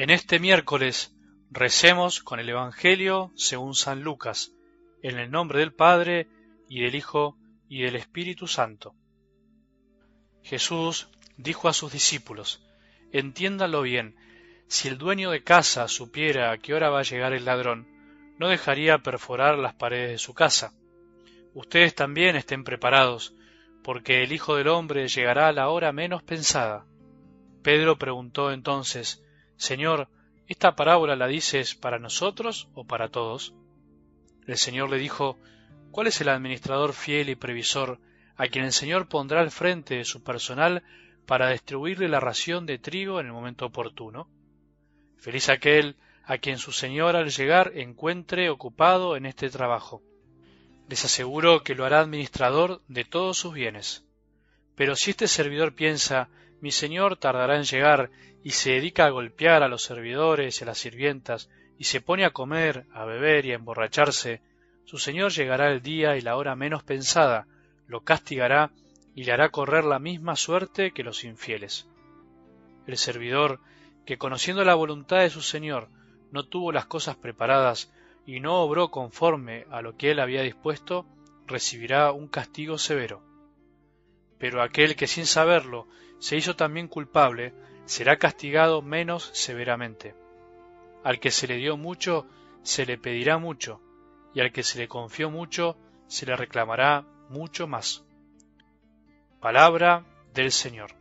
En este miércoles recemos con el Evangelio según San Lucas, en el nombre del Padre, y del Hijo, y del Espíritu Santo. Jesús dijo a sus discípulos, Entiéndanlo bien, si el dueño de casa supiera a qué hora va a llegar el ladrón, no dejaría perforar las paredes de su casa. Ustedes también estén preparados, porque el Hijo del Hombre llegará a la hora menos pensada. Pedro preguntó entonces, Señor, ¿esta parábola la dices para nosotros o para todos? El Señor le dijo, ¿Cuál es el administrador fiel y previsor a quien el Señor pondrá al frente de su personal para distribuirle la ración de trigo en el momento oportuno? Feliz aquel a quien su Señor al llegar encuentre ocupado en este trabajo. Les aseguro que lo hará administrador de todos sus bienes. Pero si este servidor piensa mi señor tardará en llegar y se dedica a golpear a los servidores y a las sirvientas y se pone a comer, a beber y a emborracharse, su señor llegará el día y la hora menos pensada, lo castigará y le hará correr la misma suerte que los infieles. El servidor, que conociendo la voluntad de su señor, no tuvo las cosas preparadas y no obró conforme a lo que él había dispuesto, recibirá un castigo severo. Pero aquel que sin saberlo se hizo también culpable, será castigado menos severamente. Al que se le dio mucho, se le pedirá mucho, y al que se le confió mucho, se le reclamará mucho más. Palabra del Señor.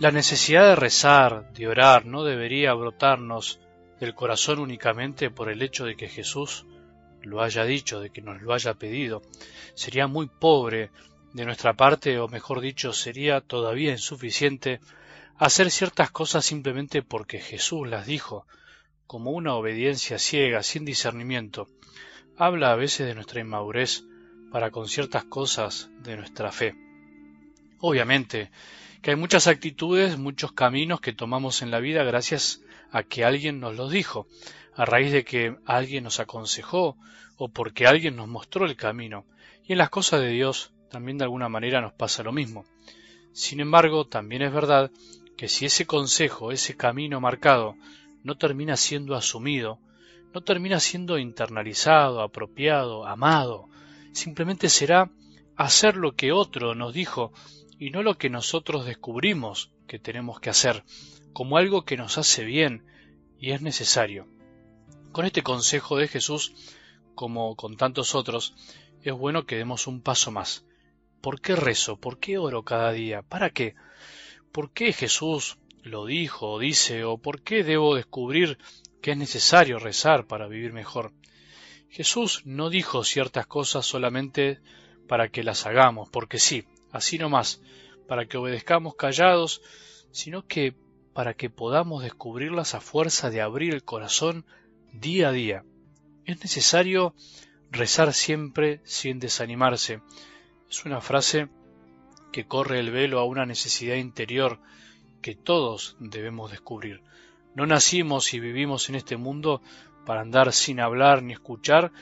La necesidad de rezar, de orar, no debería brotarnos del corazón únicamente por el hecho de que Jesús lo haya dicho, de que nos lo haya pedido. Sería muy pobre de nuestra parte, o mejor dicho, sería todavía insuficiente hacer ciertas cosas simplemente porque Jesús las dijo, como una obediencia ciega, sin discernimiento. Habla a veces de nuestra inmadurez para con ciertas cosas de nuestra fe. Obviamente, que hay muchas actitudes, muchos caminos que tomamos en la vida gracias a que alguien nos los dijo, a raíz de que alguien nos aconsejó o porque alguien nos mostró el camino. Y en las cosas de Dios también de alguna manera nos pasa lo mismo. Sin embargo, también es verdad que si ese consejo, ese camino marcado, no termina siendo asumido, no termina siendo internalizado, apropiado, amado, simplemente será hacer lo que otro nos dijo y no lo que nosotros descubrimos que tenemos que hacer, como algo que nos hace bien y es necesario. Con este consejo de Jesús, como con tantos otros, es bueno que demos un paso más. ¿Por qué rezo? ¿Por qué oro cada día? ¿Para qué? ¿Por qué Jesús lo dijo o dice? ¿O por qué debo descubrir que es necesario rezar para vivir mejor? Jesús no dijo ciertas cosas solamente para que las hagamos, porque sí, así no más, para que obedezcamos callados, sino que para que podamos descubrirlas a fuerza de abrir el corazón día a día. Es necesario rezar siempre sin desanimarse. Es una frase que corre el velo a una necesidad interior que todos debemos descubrir. No nacimos y vivimos en este mundo para andar sin hablar ni escuchar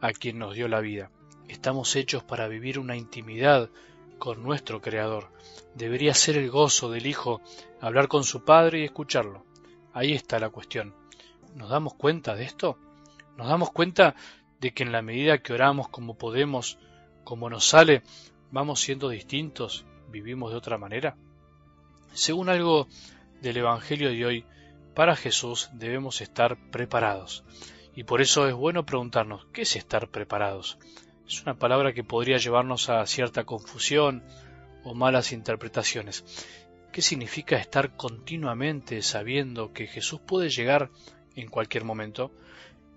a quien nos dio la vida. Estamos hechos para vivir una intimidad con nuestro Creador. Debería ser el gozo del Hijo hablar con su Padre y escucharlo. Ahí está la cuestión. ¿Nos damos cuenta de esto? ¿Nos damos cuenta de que en la medida que oramos como podemos, como nos sale, vamos siendo distintos, vivimos de otra manera? Según algo del Evangelio de hoy, para Jesús debemos estar preparados. Y por eso es bueno preguntarnos, ¿qué es estar preparados? Es una palabra que podría llevarnos a cierta confusión o malas interpretaciones. ¿Qué significa estar continuamente sabiendo que Jesús puede llegar en cualquier momento?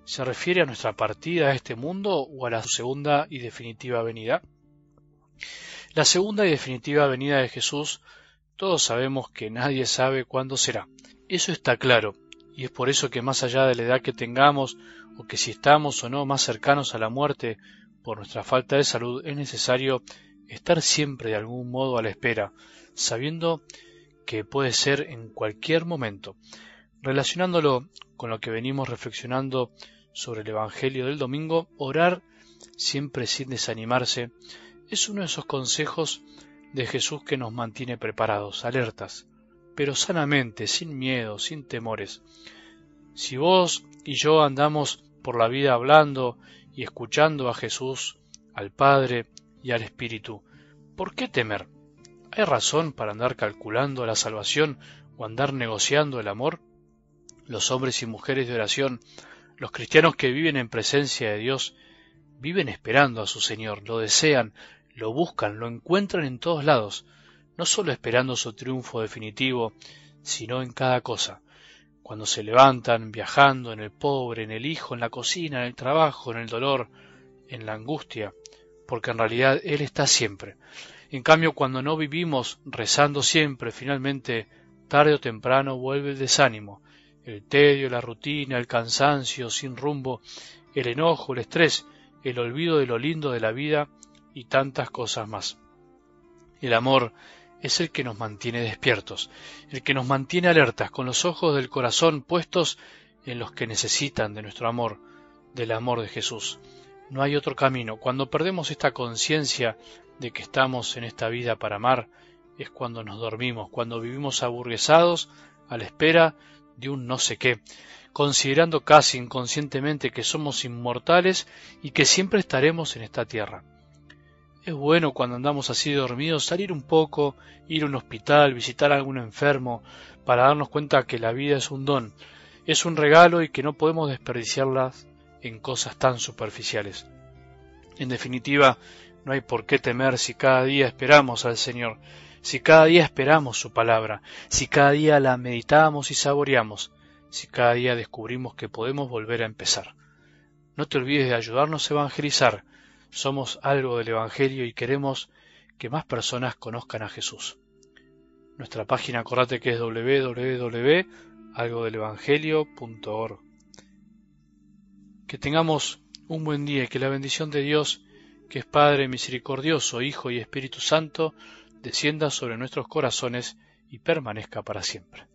¿Se refiere a nuestra partida a este mundo o a la segunda y definitiva venida? La segunda y definitiva venida de Jesús, todos sabemos que nadie sabe cuándo será. Eso está claro, y es por eso que más allá de la edad que tengamos, o que si estamos o no más cercanos a la muerte, por nuestra falta de salud es necesario estar siempre de algún modo a la espera, sabiendo que puede ser en cualquier momento. Relacionándolo con lo que venimos reflexionando sobre el Evangelio del domingo, orar siempre sin desanimarse es uno de esos consejos de Jesús que nos mantiene preparados, alertas, pero sanamente, sin miedo, sin temores. Si vos y yo andamos por la vida hablando y escuchando a Jesús, al Padre y al Espíritu, ¿por qué temer? ¿Hay razón para andar calculando la salvación o andar negociando el amor? Los hombres y mujeres de oración, los cristianos que viven en presencia de Dios, viven esperando a su Señor, lo desean, lo buscan, lo encuentran en todos lados, no sólo esperando su triunfo definitivo, sino en cada cosa, cuando se levantan, viajando, en el pobre, en el hijo, en la cocina, en el trabajo, en el dolor, en la angustia, porque en realidad Él está siempre. En cambio, cuando no vivimos rezando siempre, finalmente, tarde o temprano vuelve el desánimo, el tedio, la rutina, el cansancio sin rumbo, el enojo, el estrés, el olvido de lo lindo de la vida y tantas cosas más. El amor es el que nos mantiene despiertos, el que nos mantiene alertas, con los ojos del corazón puestos en los que necesitan de nuestro amor, del amor de Jesús. No hay otro camino. Cuando perdemos esta conciencia de que estamos en esta vida para amar, es cuando nos dormimos, cuando vivimos aburguesados a la espera de un no sé qué, considerando casi inconscientemente que somos inmortales y que siempre estaremos en esta tierra. Es bueno cuando andamos así dormidos salir un poco, ir a un hospital, visitar a algún enfermo, para darnos cuenta que la vida es un don, es un regalo y que no podemos desperdiciarla en cosas tan superficiales. En definitiva, no hay por qué temer si cada día esperamos al Señor, si cada día esperamos su palabra, si cada día la meditamos y saboreamos, si cada día descubrimos que podemos volver a empezar. No te olvides de ayudarnos a evangelizar. Somos algo del Evangelio y queremos que más personas conozcan a Jesús. Nuestra página, acordate que es www.algodelevangelio.org. Que tengamos un buen día y que la bendición de Dios, que es Padre misericordioso, Hijo y Espíritu Santo, descienda sobre nuestros corazones y permanezca para siempre.